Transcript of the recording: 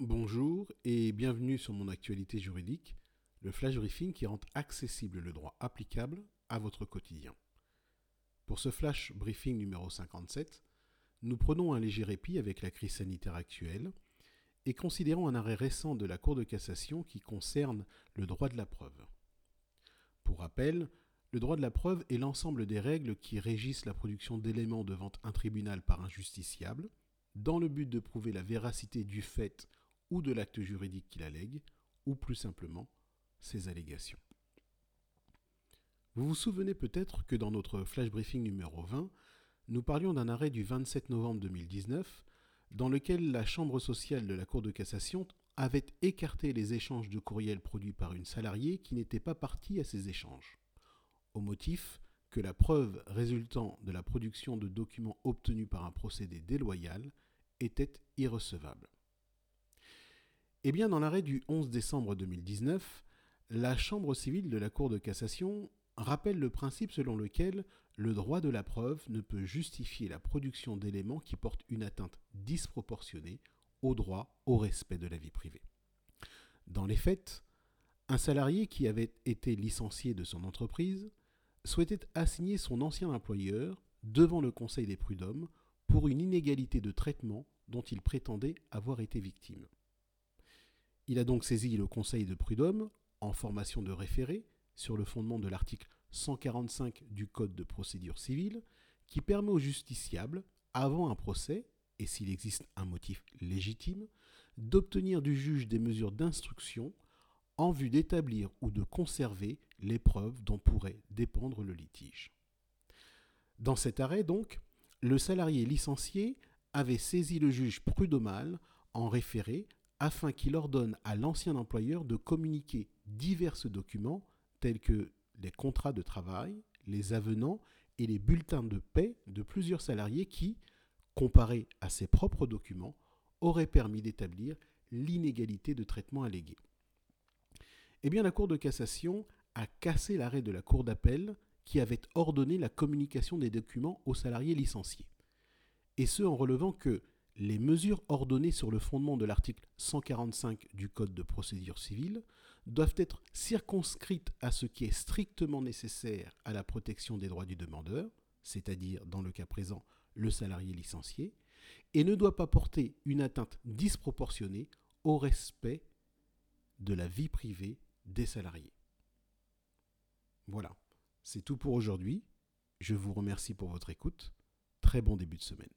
Bonjour et bienvenue sur mon actualité juridique, le flash briefing qui rend accessible le droit applicable à votre quotidien. Pour ce flash briefing numéro 57, nous prenons un léger répit avec la crise sanitaire actuelle et considérons un arrêt récent de la Cour de cassation qui concerne le droit de la preuve. Pour rappel, le droit de la preuve est l'ensemble des règles qui régissent la production d'éléments devant un tribunal par un justiciable, dans le but de prouver la véracité du fait ou de l'acte juridique qu'il allègue, ou plus simplement ses allégations. Vous vous souvenez peut-être que dans notre flash briefing numéro 20, nous parlions d'un arrêt du 27 novembre 2019 dans lequel la Chambre sociale de la Cour de cassation avait écarté les échanges de courriels produits par une salariée qui n'était pas partie à ces échanges, au motif que la preuve résultant de la production de documents obtenus par un procédé déloyal était irrecevable. Eh dans l'arrêt du 11 décembre 2019, la Chambre civile de la Cour de cassation rappelle le principe selon lequel le droit de la preuve ne peut justifier la production d'éléments qui portent une atteinte disproportionnée au droit au respect de la vie privée. Dans les faits, un salarié qui avait été licencié de son entreprise souhaitait assigner son ancien employeur devant le Conseil des prud'hommes pour une inégalité de traitement dont il prétendait avoir été victime. Il a donc saisi le Conseil de prud'homme en formation de référé sur le fondement de l'article 145 du Code de procédure civile qui permet au justiciable, avant un procès, et s'il existe un motif légitime, d'obtenir du juge des mesures d'instruction en vue d'établir ou de conserver les preuves dont pourrait dépendre le litige. Dans cet arrêt, donc, le salarié licencié avait saisi le juge prud'homal en référé afin qu'il ordonne à l'ancien employeur de communiquer divers documents tels que les contrats de travail, les avenants et les bulletins de paix de plusieurs salariés qui, comparés à ses propres documents, auraient permis d'établir l'inégalité de traitement alléguée. Eh bien, la Cour de cassation a cassé l'arrêt de la Cour d'appel qui avait ordonné la communication des documents aux salariés licenciés. Et ce en relevant que les mesures ordonnées sur le fondement de l'article 145 du Code de procédure civile doivent être circonscrites à ce qui est strictement nécessaire à la protection des droits du demandeur, c'est-à-dire dans le cas présent le salarié licencié, et ne doit pas porter une atteinte disproportionnée au respect de la vie privée des salariés. Voilà, c'est tout pour aujourd'hui. Je vous remercie pour votre écoute. Très bon début de semaine.